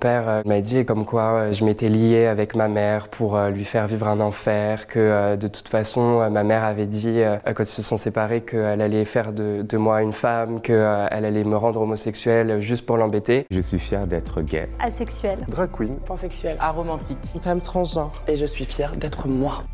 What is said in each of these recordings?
père euh, m'a dit comme quoi euh, je m'étais lié avec ma mère pour lui faire vivre un enfer, que de toute façon ma mère avait dit quand ils se sont séparés qu'elle allait faire de, de, moi une femme, qu'elle allait me rendre homosexuel juste pour l'embêter. Je suis fier d'être gay. Asexuel. Drag queen. Pansexuel. Aromantique. Une femme transgenre. Et je suis fier d'être moi.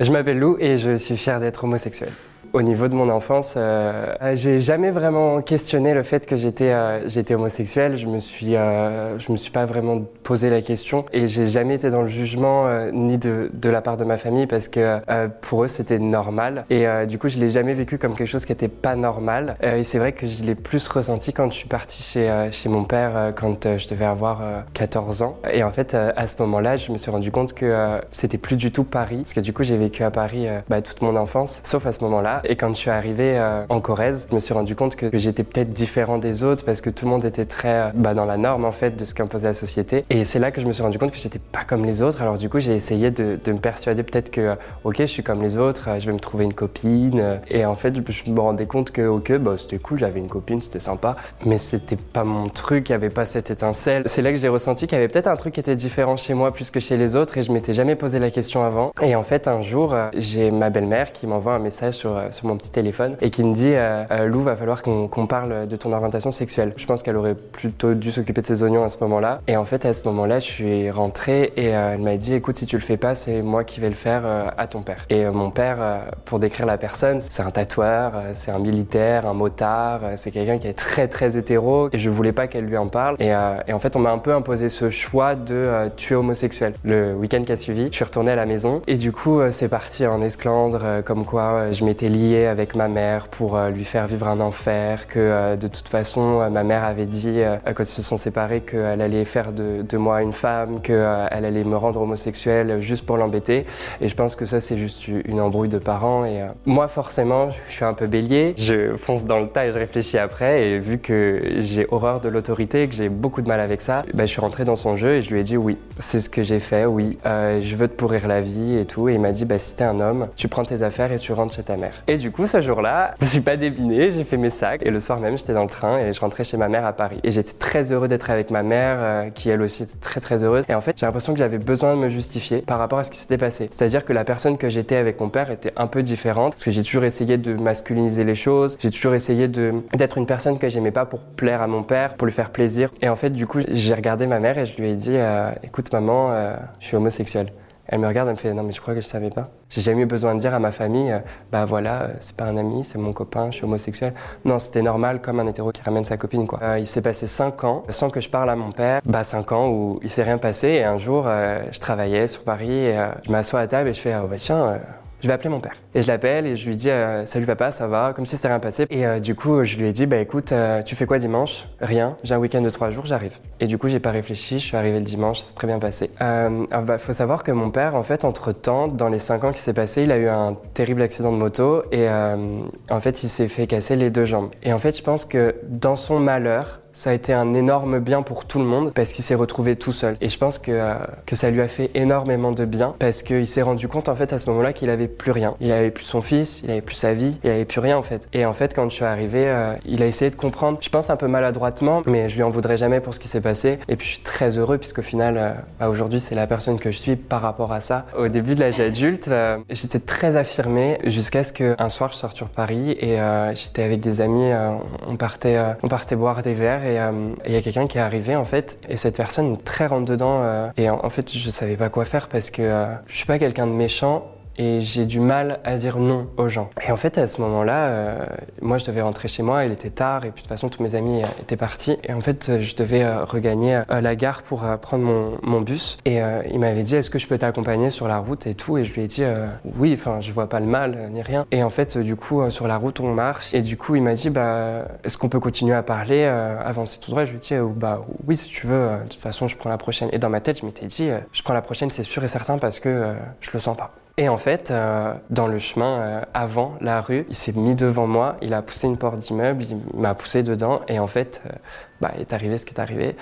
Je m'appelle Lou et je suis fier d'être homosexuel. Au niveau de mon enfance, euh, j'ai jamais vraiment questionné le fait que j'étais euh, j'étais homosexuel. Je me suis euh, je me suis pas vraiment posé la question et j'ai jamais été dans le jugement euh, ni de, de la part de ma famille parce que euh, pour eux c'était normal et du coup je l'ai jamais vécu comme quelque chose qui était pas normal. et c'est vrai que je l'ai plus ressenti quand je suis parti chez chez mon père quand je devais avoir 14 ans et en fait à ce moment-là je me suis rendu compte que c'était plus du tout Paris parce que du coup j'ai vécu à Paris bah, toute mon enfance sauf à ce moment-là et quand je suis arrivé euh, en Corrèze, je me suis rendu compte que, j'étais peut-être différent des autres parce que tout le monde était très euh, bah, dans la norme en fait de ce qu'imposait la société. Et c'est là que je me suis rendu compte que j'étais pas comme les autres. Alors du coup, j'ai essayé de, me persuader peut-être que ok, je suis comme les autres, je vais me trouver une copine. Et en fait, je me rendais compte que ok, bah, c'était cool, j'avais une copine, c'était sympa, mais c'était pas mon truc, il y avait pas cette étincelle. C'est là que j'ai ressenti qu'il y avait peut-être un truc qui était différent chez moi plus que chez les autres et je m'étais jamais posé la question avant. Et en fait, un jour, euh, j'ai ma belle-mère qui m'envoie un message sur sur mon petit téléphone et qui me dit euh, euh, Lou, va falloir qu'on parle de ton orientation sexuelle. Je pense qu'elle aurait plutôt dû s'occuper de ses oignons à ce moment-là. Et en fait, à ce moment-là, je suis rentrée et euh, elle m'a dit écoute, si tu le fais pas, c'est moi qui vais le faire à ton père. Et mon père, pour décrire la personne, c'est un tatoueur, c'est un militaire, un motard, c'est quelqu'un qui est très très hétéro et je voulais pas qu'elle lui en parle. Et, en fait, on m'a un peu imposé ce choix de tuer homosexuel. Le week-end qui a suivi, je suis retournée à la maison et du coup, c'est parti en esclandre, comme quoi je m'étais avec ma mère pour euh, lui faire vivre un enfer, que euh, de toute façon euh, ma mère avait dit quand ils se sont séparés qu'elle allait faire de, de, moi une femme, qu'elle allait me rendre homosexuel juste pour l'embêter. Et je pense que ça c'est juste une embrouille de parents. Et moi forcément je suis un peu bélier, je fonce dans le tas et je réfléchis après. Et vu que j'ai horreur de l'autorité, que j'ai beaucoup de mal avec ça, bah, je suis rentré dans son jeu et je lui ai dit oui, c'est ce que j'ai fait, oui, je veux te pourrir la vie et tout. Et il m'a dit bah, si t'es un homme, tu prends tes affaires et tu rentres chez ta mère. Et du coup ce jour-là, je suis pas débiné, j'ai fait mes sacs et le soir même j'étais dans le train et je rentrais chez ma mère à Paris. Et j'étais très heureux d'être avec ma mère, euh, qui elle aussi était très très heureuse. Et en fait j'ai l'impression que j'avais besoin de me justifier par rapport à ce qui s'était passé. C'est-à-dire que la personne que j'étais avec mon père était un peu différente parce que j'ai toujours essayé de masculiniser les choses, j'ai toujours essayé d'être une personne que j'aimais pas pour plaire à mon père, pour lui faire plaisir. Et en fait du coup j'ai regardé ma mère et je lui ai dit euh, écoute maman, euh, je suis homosexuel. Elle me regarde, elle me fait non mais je crois que je savais pas. J'ai jamais eu besoin de dire à ma famille euh, bah voilà, euh, c'est pas un ami, c'est mon copain, je suis homosexuel. Non, c'était normal comme un hétéro qui ramène sa copine quoi. Euh, il s'est passé cinq ans sans que je parle à mon père. Bah cinq ans où il s'est rien passé et un jour je travaillais sur Paris et je m'assois à table et je fais oh, bah tiens je vais appeler mon père. Et je l'appelle et je lui dis euh, Salut papa, ça va? Comme si c'était rien passé. Et euh, du coup, je lui ai dit Bah écoute, euh, tu fais quoi dimanche? Rien. J'ai un week-end de trois jours, j'arrive. Et du coup, j'ai pas réfléchi, je suis arrivé le dimanche, c'est très bien passé. Euh, bah, faut savoir que mon père, en fait, entre temps, dans les cinq ans qui s'est passé, il a eu un terrible accident de moto et en fait, il s'est fait casser les deux jambes. Et en fait, je pense que dans son malheur, ça a été un énorme bien pour tout le monde parce qu'il s'est retrouvé tout seul. Et je pense que, euh, que ça lui a fait énormément de bien parce qu'il s'est rendu compte en fait à ce moment-là qu'il avait plus rien. Il avait plus son fils, il avait plus sa vie, il avait plus rien en fait. Et en fait quand je suis arrivé, euh, il a essayé de comprendre. Je pense un peu maladroitement, mais je lui en voudrais jamais pour ce qui s'est passé. Et puis je suis très heureux puisqu'au final, euh, bah, aujourd'hui c'est la personne que je suis par rapport à ça. Au début de l'âge adulte, j'étais très affirmé jusqu'à ce qu'un soir je sorte sur Paris et j'étais avec des amis, on partait, on partait boire des verres euh, et il y a quelqu'un qui est arrivé en fait et cette personne très rentre dedans euh, et en, fait je savais pas quoi faire parce que euh, je suis pas quelqu'un de méchant et j'ai du mal à dire non aux gens. Et en fait, à ce moment-là, euh, moi, je devais rentrer chez moi, il était tard, et puis de toute façon, tous mes amis euh, étaient partis. Et en fait, je devais euh, regagner la gare pour prendre mon, mon, bus. Et il m'avait dit, est-ce que je peux t'accompagner sur la route et tout? Et je lui ai dit, oui, enfin, je vois pas le mal, ni rien. Et en fait, du coup, sur la route, on marche. Et du coup, il m'a dit, bah, est-ce qu'on peut continuer à parler, avancer tout droit? Je lui ai dit, bah, oui, si tu veux, de toute façon, je prends la prochaine. Et dans ma tête, je m'étais dit, je prends la prochaine, c'est sûr et certain, parce que je le sens pas. Et en fait, euh, dans le chemin euh, avant la rue, il s'est mis devant moi, il a poussé une porte d'immeuble, il m'a poussé dedans et en fait, euh, bah, est arrivé ce qui est arrivé.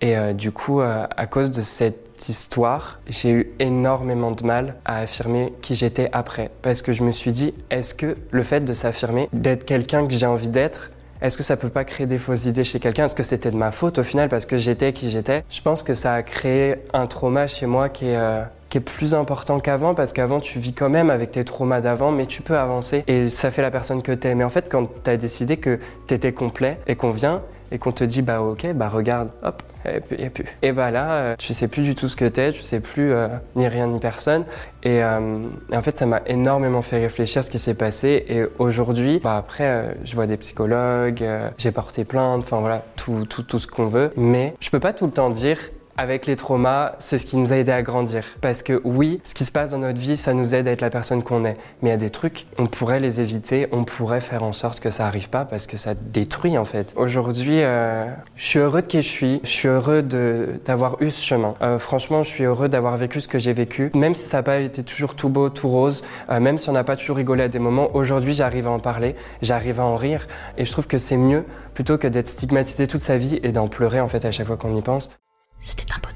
Et du coup, à cause de cette histoire, j'ai eu énormément de mal à affirmer qui j'étais après. Parce que je me suis dit, est-ce que le fait de s'affirmer, d'être quelqu'un que j'ai envie d'être, est-ce que ça peut pas créer des fausses idées chez quelqu'un? Est-ce que c'était de ma faute au final parce que j'étais qui j'étais? Je pense que ça a créé un trauma chez moi qui est euh, qui est plus important qu'avant parce qu'avant tu vis quand même avec tes traumas d'avant mais tu peux avancer et ça fait la personne que t'es. Mais en fait quand tu as décidé que t'étais complet et qu'on vient et qu'on te dit bah ok bah regarde hop et puis, et bah là euh, tu sais plus du tout ce que t'es tu sais plus euh, ni rien ni personne. Et, euh, en fait ça m'a énormément fait réfléchir ce qui s'est passé. Et aujourd'hui bah après je vois des psychologues j'ai porté plainte enfin voilà tout, tout, tout ce qu'on veut. Mais je peux pas tout le temps dire avec les traumas, c'est ce qui nous a aidé à grandir. Parce que oui, ce qui se passe dans notre vie, ça nous aide à être la personne qu'on est. Mais il y a des trucs, on pourrait les éviter, on pourrait faire en sorte que ça arrive pas parce que ça détruit en fait. Aujourd'hui, euh, je suis heureux de qui je suis, je suis heureux d'avoir eu ce chemin. Euh, franchement, je suis heureux d'avoir vécu ce que j'ai vécu. Même si ça n'a pas été toujours tout beau, tout rose, euh, même si on n'a pas toujours rigolé à des moments, aujourd'hui j'arrive à en parler, j'arrive à en rire. Et je trouve que c'est mieux plutôt que d'être stigmatisé toute sa vie et d'en pleurer en fait à chaque fois qu'on y pense. C'était impossible.